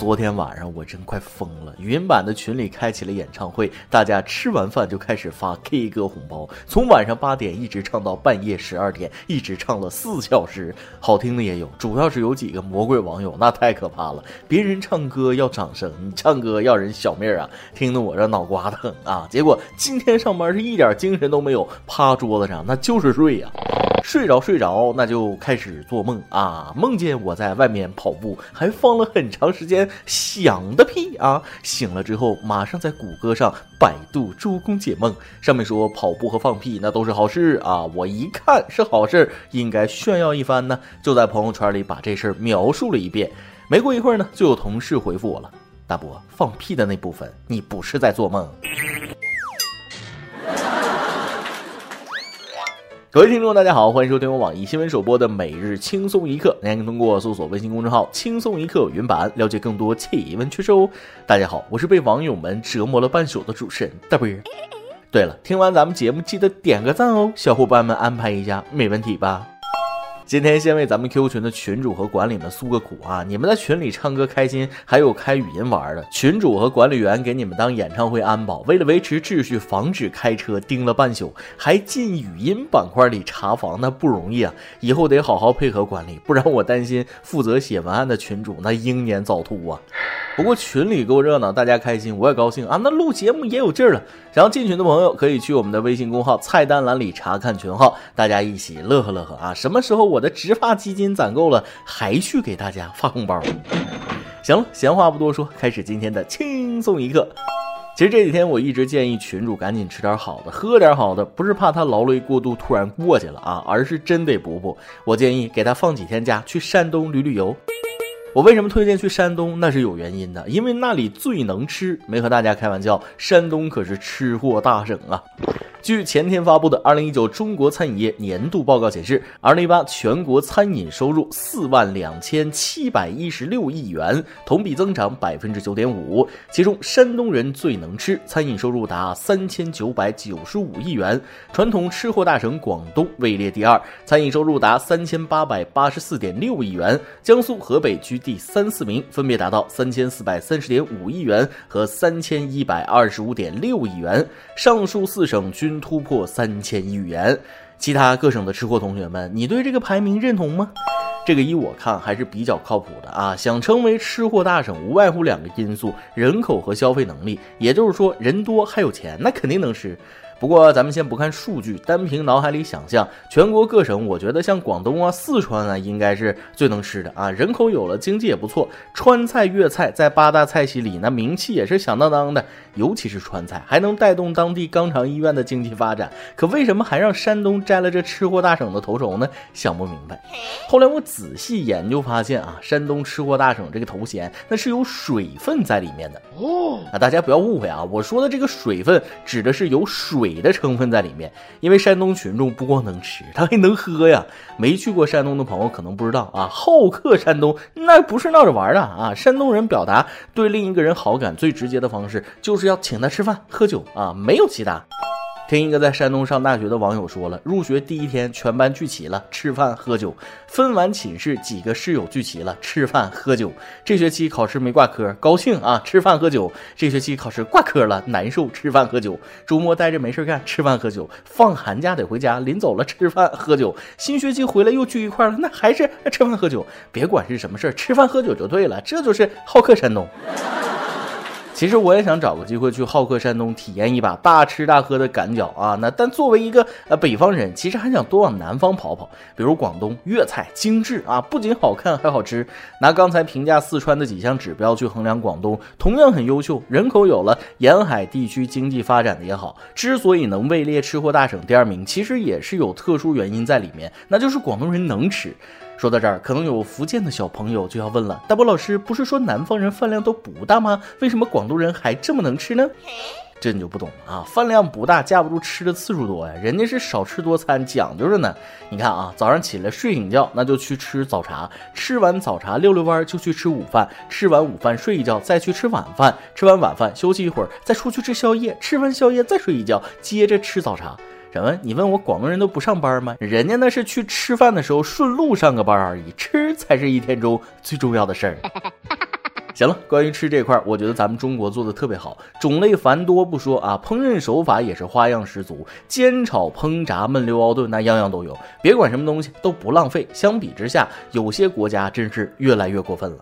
昨天晚上我真快疯了，语音版的群里开启了演唱会，大家吃完饭就开始发 K 歌红包，从晚上八点一直唱到半夜十二点，一直唱了四小时，好听的也有，主要是有几个魔鬼网友，那太可怕了，别人唱歌要掌声，你唱歌要人小命啊，听得我这脑瓜疼啊，结果今天上班是一点精神都没有，趴桌子上那就是睡呀。睡着睡着，那就开始做梦啊！梦见我在外面跑步，还放了很长时间响的屁啊！醒了之后，马上在谷歌上百度周公解梦，上面说跑步和放屁那都是好事啊！我一看是好事，应该炫耀一番呢，就在朋友圈里把这事儿描述了一遍。没过一会儿呢，就有同事回复我了：“大伯，放屁的那部分，你不是在做梦。”各位听众，大家好，欢迎收听我网易新闻首播的每日轻松一刻。您可以通过搜索微信公众号“轻松一刻”云版了解更多奇闻趣事哦。大家好，我是被网友们折磨了半宿的主持人大波。对了，听完咱们节目记得点个赞哦，小伙伴们安排一下，没问题吧？今天先为咱们 Q 群的群主和管理们诉个苦啊！你们在群里唱歌开心，还有开语音玩的，群主和管理员给你们当演唱会安保，为了维持秩序，防止开车盯了半宿，还进语音板块里查房，那不容易啊！以后得好好配合管理，不然我担心负责写文案的群主那英年早秃啊！不过群里够热闹，大家开心，我也高兴啊！那录节目也有劲儿了。想要进群的朋友可以去我们的微信公号菜单栏里查看群号，大家一起乐呵乐呵啊！什么时候我的植发基金攒够了，还去给大家发红包？行了，闲话不多说，开始今天的轻松一刻。其实这几天我一直建议群主赶紧吃点好的，喝点好的，不是怕他劳累过度突然过去了啊，而是真得补补。我建议给他放几天假，去山东旅旅游。我为什么推荐去山东？那是有原因的，因为那里最能吃。没和大家开玩笑，山东可是吃货大省啊。据前天发布的《二零一九中国餐饮业年度报告》显示，二零一八全国餐饮收入四万两千七百一十六亿元，同比增长百分之九点五。其中，山东人最能吃，餐饮收入达三千九百九十五亿元，传统吃货大省广东位列第二，餐饮收入达三千八百八十四点六亿元。江苏、河北居第三、四名，分别达到三千四百三十点五亿元和三千一百二十五点六亿元。上述四省均。突破三千亿元，其他各省的吃货同学们，你对这个排名认同吗？这个依我看还是比较靠谱的啊！想成为吃货大省，无外乎两个因素：人口和消费能力。也就是说，人多还有钱，那肯定能吃。不过咱们先不看数据，单凭脑海里想象，全国各省，我觉得像广东啊、四川啊，应该是最能吃的啊。人口有了，经济也不错，川菜、粤菜在八大菜系里，那名气也是响当当的。尤其是川菜，还能带动当地肛肠医院的经济发展。可为什么还让山东摘了这吃货大省的头筹呢？想不明白。后来我仔细研究发现啊，山东吃货大省这个头衔，那是有水分在里面的哦。啊，大家不要误会啊，我说的这个水分指的是有水。水的成分在里面，因为山东群众不光能吃，他还能喝呀。没去过山东的朋友可能不知道啊，好客山东那不是闹着玩的啊。山东人表达对另一个人好感最直接的方式，就是要请他吃饭喝酒啊，没有其他。听一个在山东上大学的网友说了，入学第一天全班聚齐了，吃饭喝酒，分完寝室几个室友聚齐了，吃饭喝酒。这学期考试没挂科，高兴啊，吃饭喝酒。这学期考试挂科了，难受，吃饭喝酒。周末待着没事干，吃饭喝酒。放寒假得回家，临走了吃饭喝酒。新学期回来又聚一块了，那还是吃饭喝酒。别管是什么事儿，吃饭喝酒就对了，这就是好客山东。其实我也想找个机会去好客山东体验一把大吃大喝的赶脚啊！那但作为一个呃北方人，其实还想多往南方跑跑，比如广东粤菜精致啊，不仅好看还好吃。拿刚才评价四川的几项指标去衡量广东，同样很优秀。人口有了，沿海地区经济发展的也好。之所以能位列吃货大省第二名，其实也是有特殊原因在里面，那就是广东人能吃。说到这儿，可能有福建的小朋友就要问了：大波老师不是说南方人饭量都不大吗？为什么广东人还这么能吃呢？这你就不懂了啊！饭量不大，架不住吃的次数多呀。人家是少吃多餐，讲究着呢。你看啊，早上起来睡醒觉，那就去吃早茶；吃完早茶溜溜弯就去吃午饭；吃完午饭睡一觉，再去吃晚饭；吃完晚饭休息一会儿，再出去吃宵夜；吃完宵夜再睡一觉，接着吃早茶。什么？你问我广东人都不上班吗？人家那是去吃饭的时候顺路上个班而已，吃才是一天中最重要的事儿。行了，关于吃这块，我觉得咱们中国做的特别好，种类繁多不说啊，烹饪手法也是花样十足，煎炒烹炸焖溜熬炖，那样样都有，别管什么东西都不浪费。相比之下，有些国家真是越来越过分了。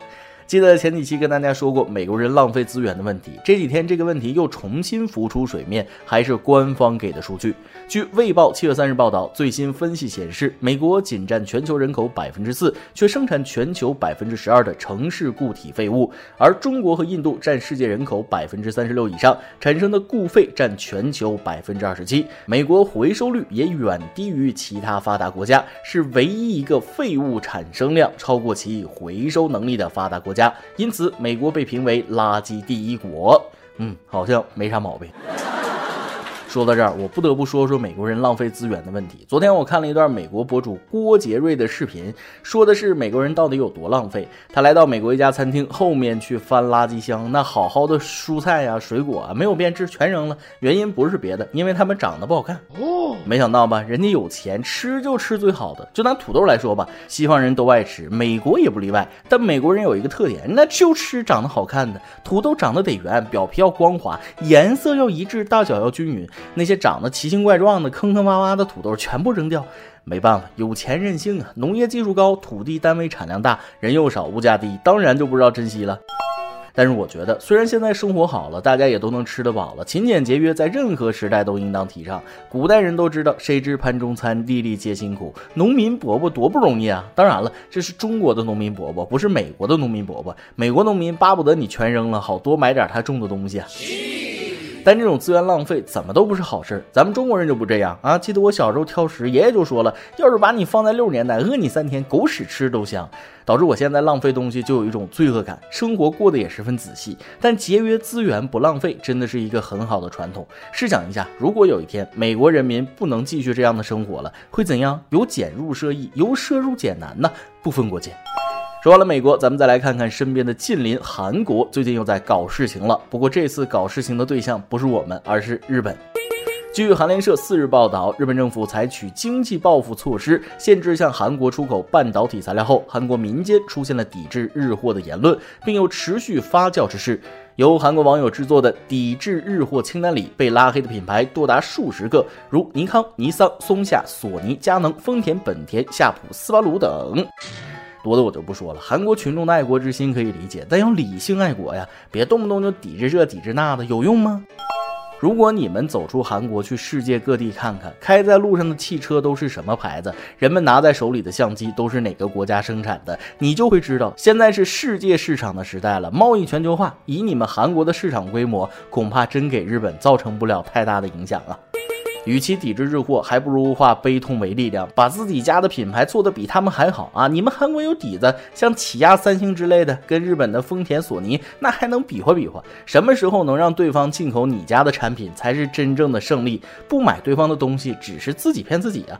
记得前几期跟大家说过美国人浪费资源的问题，这几天这个问题又重新浮出水面，还是官方给的数据。据《卫报》七月三日报道，最新分析显示，美国仅占全球人口百分之四，却生产全球百分之十二的城市固体废物；而中国和印度占世界人口百分之三十六以上，产生的固废占全球百分之二十七。美国回收率也远低于其他发达国家，是唯一一个废物产生量超过其回收能力的发达国。家，家因此美国被评为垃圾第一国。嗯，好像没啥毛病。说到这儿，我不得不说说美国人浪费资源的问题。昨天我看了一段美国博主郭杰瑞的视频，说的是美国人到底有多浪费。他来到美国一家餐厅后面去翻垃圾箱，那好好的蔬菜呀、水果啊，没有变质，全扔了。原因不是别的，因为他们长得不好看。没想到吧？人家有钱，吃就吃最好的。就拿土豆来说吧，西方人都爱吃，美国也不例外。但美国人有一个特点，那就吃长得好看的。土豆长得得圆，表皮要光滑，颜色要一致，大小要均匀。那些长得奇形怪状的、坑坑洼洼的土豆全部扔掉，没办法，有钱任性啊！农业技术高，土地单位产量大，人又少，物价低，当然就不知道珍惜了。但是我觉得，虽然现在生活好了，大家也都能吃得饱了，勤俭节约在任何时代都应当提倡。古代人都知道，谁知盘中餐，粒粒皆辛苦。农民伯伯多不容易啊！当然了，这是中国的农民伯伯，不是美国的农民伯伯。美国农民巴不得你全扔了，好多买点他种的东西啊。但这种资源浪费怎么都不是好事。咱们中国人就不这样啊！记得我小时候挑食，爷爷就说了，要是把你放在六十年代，饿你三天，狗屎吃都香。导致我现在浪费东西就有一种罪恶感，生活过得也十分仔细。但节约资源不浪费，真的是一个很好的传统。试想一下，如果有一天美国人民不能继续这样的生活了，会怎样？由俭入奢易，由奢入俭难呢？不分国界。说完了美国，咱们再来看看身边的近邻韩国，最近又在搞事情了。不过这次搞事情的对象不是我们，而是日本。据韩联社四日报道，日本政府采取经济报复措施，限制向韩国出口半导体材料后，韩国民间出现了抵制日货的言论，并有持续发酵之势。由韩国网友制作的抵制日货清单里，被拉黑的品牌多达数十个，如尼康、尼桑、松下、索尼、佳能、丰田、本田、夏普、斯巴鲁等。多的我就不说了，韩国群众的爱国之心可以理解，但要理性爱国呀，别动不动就抵制这抵制那的，有用吗？如果你们走出韩国去世界各地看看，开在路上的汽车都是什么牌子，人们拿在手里的相机都是哪个国家生产的，你就会知道，现在是世界市场的时代了，贸易全球化，以你们韩国的市场规模，恐怕真给日本造成不了太大的影响啊。与其抵制日货，还不如化悲痛为力量，把自己家的品牌做得比他们还好啊！你们韩国有底子，像起亚、三星之类的，跟日本的丰田、索尼那还能比划比划？什么时候能让对方进口你家的产品，才是真正的胜利？不买对方的东西，只是自己骗自己啊！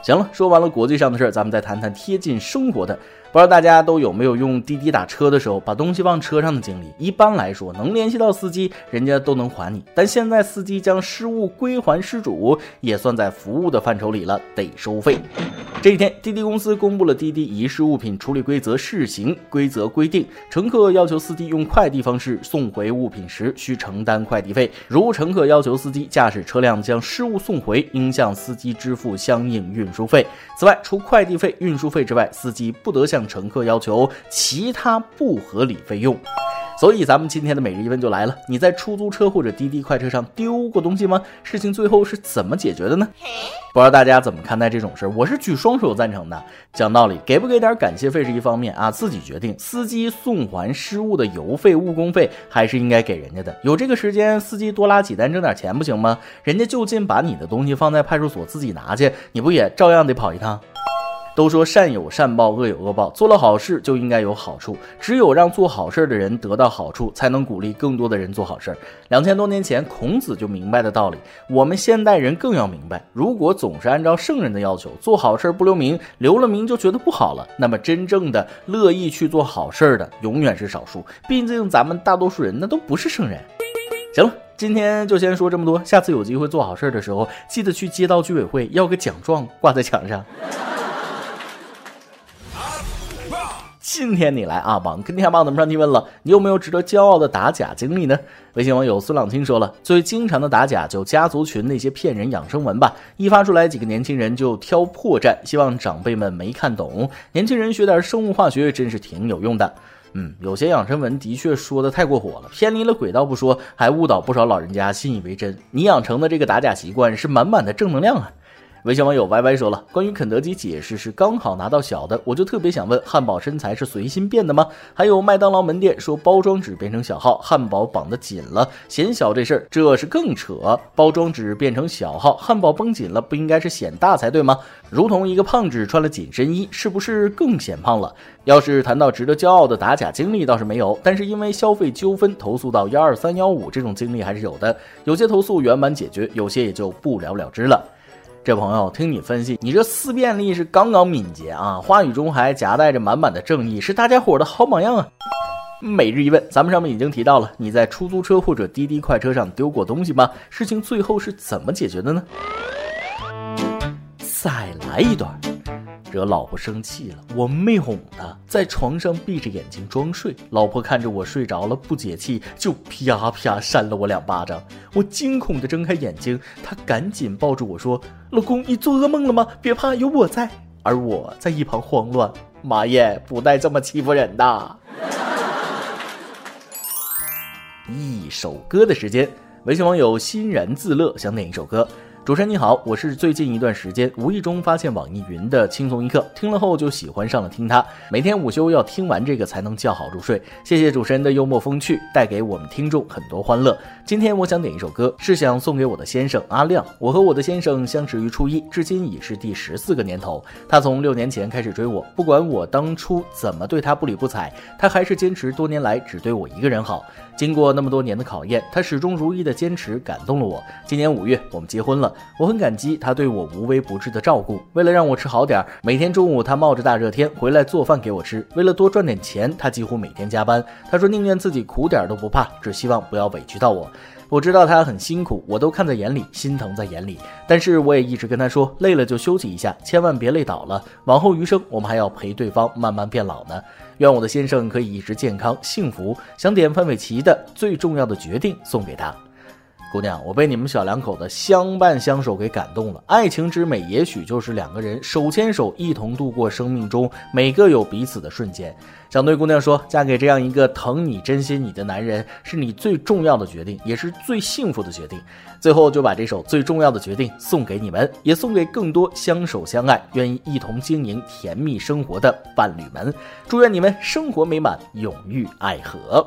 行了，说完了国际上的事儿，咱们再谈谈贴近生活的。不知道大家都有没有用滴滴打车的时候把东西忘车上的经历？一般来说，能联系到司机，人家都能还你。但现在司机将失物归还失主，也算在服务的范畴里了，得收费。这几天，滴滴公司公布了滴滴遗失物品处理规则试行规则，规定乘客要求司机用快递方式送回物品时，需承担快递费。如乘客要求司机驾驶车辆将失物送回，应向司机支付相应运输费。此外，除快递费、运输费之外，司机不得向向乘客要求其他不合理费用，所以咱们今天的每日一问就来了：你在出租车或者滴滴快车上丢过东西吗？事情最后是怎么解决的呢？不知道大家怎么看待这种事儿？我是举双手赞成的。讲道理，给不给点感谢费是一方面啊，自己决定。司机送还失物的油费、误工费还是应该给人家的。有这个时间，司机多拉几单挣点钱不行吗？人家就近把你的东西放在派出所自己拿去，你不也照样得跑一趟？都说善有善报，恶有恶报，做了好事就应该有好处。只有让做好事的人得到好处，才能鼓励更多的人做好事。两千多年前，孔子就明白的道理，我们现代人更要明白：如果总是按照圣人的要求做好事不留名，留了名就觉得不好了，那么真正的乐意去做好事的永远是少数。毕竟咱们大多数人那都不是圣人。行了，今天就先说这么多。下次有机会做好事的时候，记得去街道居委会要个奖状挂在墙上。今天你来啊，网跟天棒怎么上提问了？你有没有值得骄傲的打假经历呢？微信网友孙朗清说了，最经常的打假就家族群那些骗人养生文吧，一发出来几个年轻人就挑破绽，希望长辈们没看懂，年轻人学点生物化学真是挺有用的。嗯，有些养生文的确说的太过火了，偏离了轨道不说，还误导不少老人家信以为真。你养成的这个打假习惯是满满的正能量啊！微信网友 Y Y 说了，关于肯德基解释是刚好拿到小的，我就特别想问，汉堡身材是随心变的吗？还有麦当劳门店说包装纸变成小号，汉堡绑得紧了，显小这事儿，这是更扯。包装纸变成小号，汉堡绷紧了，不应该是显大才对吗？如同一个胖子穿了紧身衣，是不是更显胖了？要是谈到值得骄傲的打假经历，倒是没有，但是因为消费纠纷投诉到幺二三幺五这种经历还是有的，有些投诉圆满解决，有些也就不了了之了。这朋友，听你分析，你这思辨力是刚刚敏捷啊，话语中还夹带着满满的正义，是大家伙的好榜样啊。每日一问，咱们上面已经提到了，你在出租车或者滴滴快车上丢过东西吗？事情最后是怎么解决的呢？再来一段。惹老婆生气了，我没哄她，在床上闭着眼睛装睡。老婆看着我睡着了，不解气，就啪啪扇了我两巴掌。我惊恐地睁开眼睛，她赶紧抱住我说：“老公，你做噩梦了吗？别怕，有我在。”而我在一旁慌乱，妈耶，不带这么欺负人的。一首歌的时间，微信网友欣然自乐想点一首歌。主持人你好，我是最近一段时间无意中发现网易云的轻松一刻，听了后就喜欢上了听它。每天午休要听完这个才能叫好入睡。谢谢主持人的幽默风趣，带给我们听众很多欢乐。今天我想点一首歌，是想送给我的先生阿亮。我和我的先生相识于初一，至今已是第十四个年头。他从六年前开始追我，不管我当初怎么对他不理不睬，他还是坚持多年来只对我一个人好。经过那么多年的考验，他始终如一的坚持感动了我。今年五月，我们结婚了，我很感激他对我无微不至的照顾。为了让我吃好点，每天中午他冒着大热天回来做饭给我吃。为了多赚点钱，他几乎每天加班。他说宁愿自己苦点都不怕，只希望不要委屈到我。我知道他很辛苦，我都看在眼里，心疼在眼里。但是我也一直跟他说，累了就休息一下，千万别累倒了。往后余生，我们还要陪对方慢慢变老呢。愿我的先生可以一直健康幸福。想点范玮琪的最重要的决定送给他，姑娘，我被你们小两口的相伴相守给感动了。爱情之美，也许就是两个人手牵手一同度过生命中每个有彼此的瞬间。想对姑娘说，嫁给这样一个疼你、珍惜你的男人，是你最重要的决定，也是最幸福的决定。最后就把这首最重要的决定送给你们，也送给更多相守相爱、愿意一同经营甜蜜生活的伴侣们。祝愿你们生活美满，永浴爱河。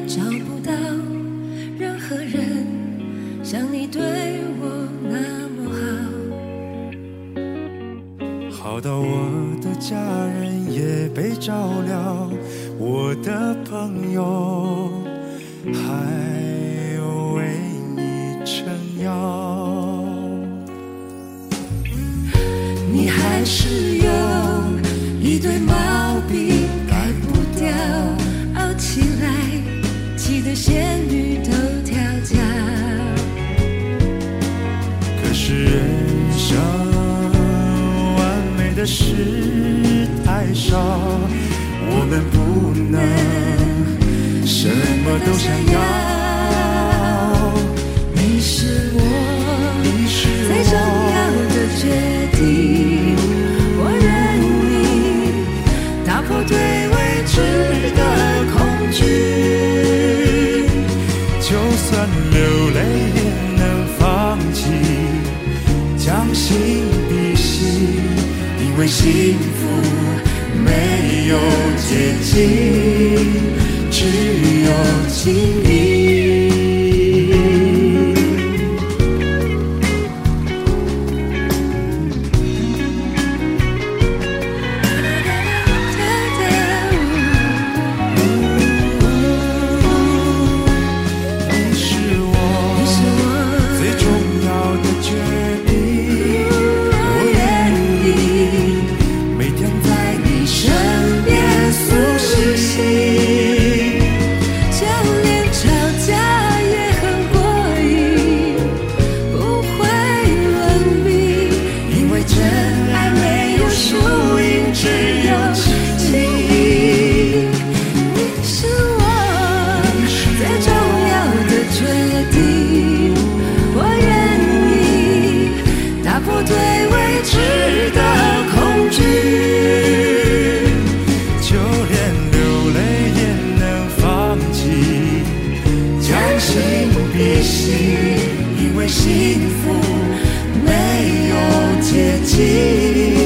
到我的家人也被照料，我的朋友还有为你撑腰，你还是有一对猫的事太少，我们不能什么都想要。幸福没有捷径只有经历心，因为幸福没有捷径。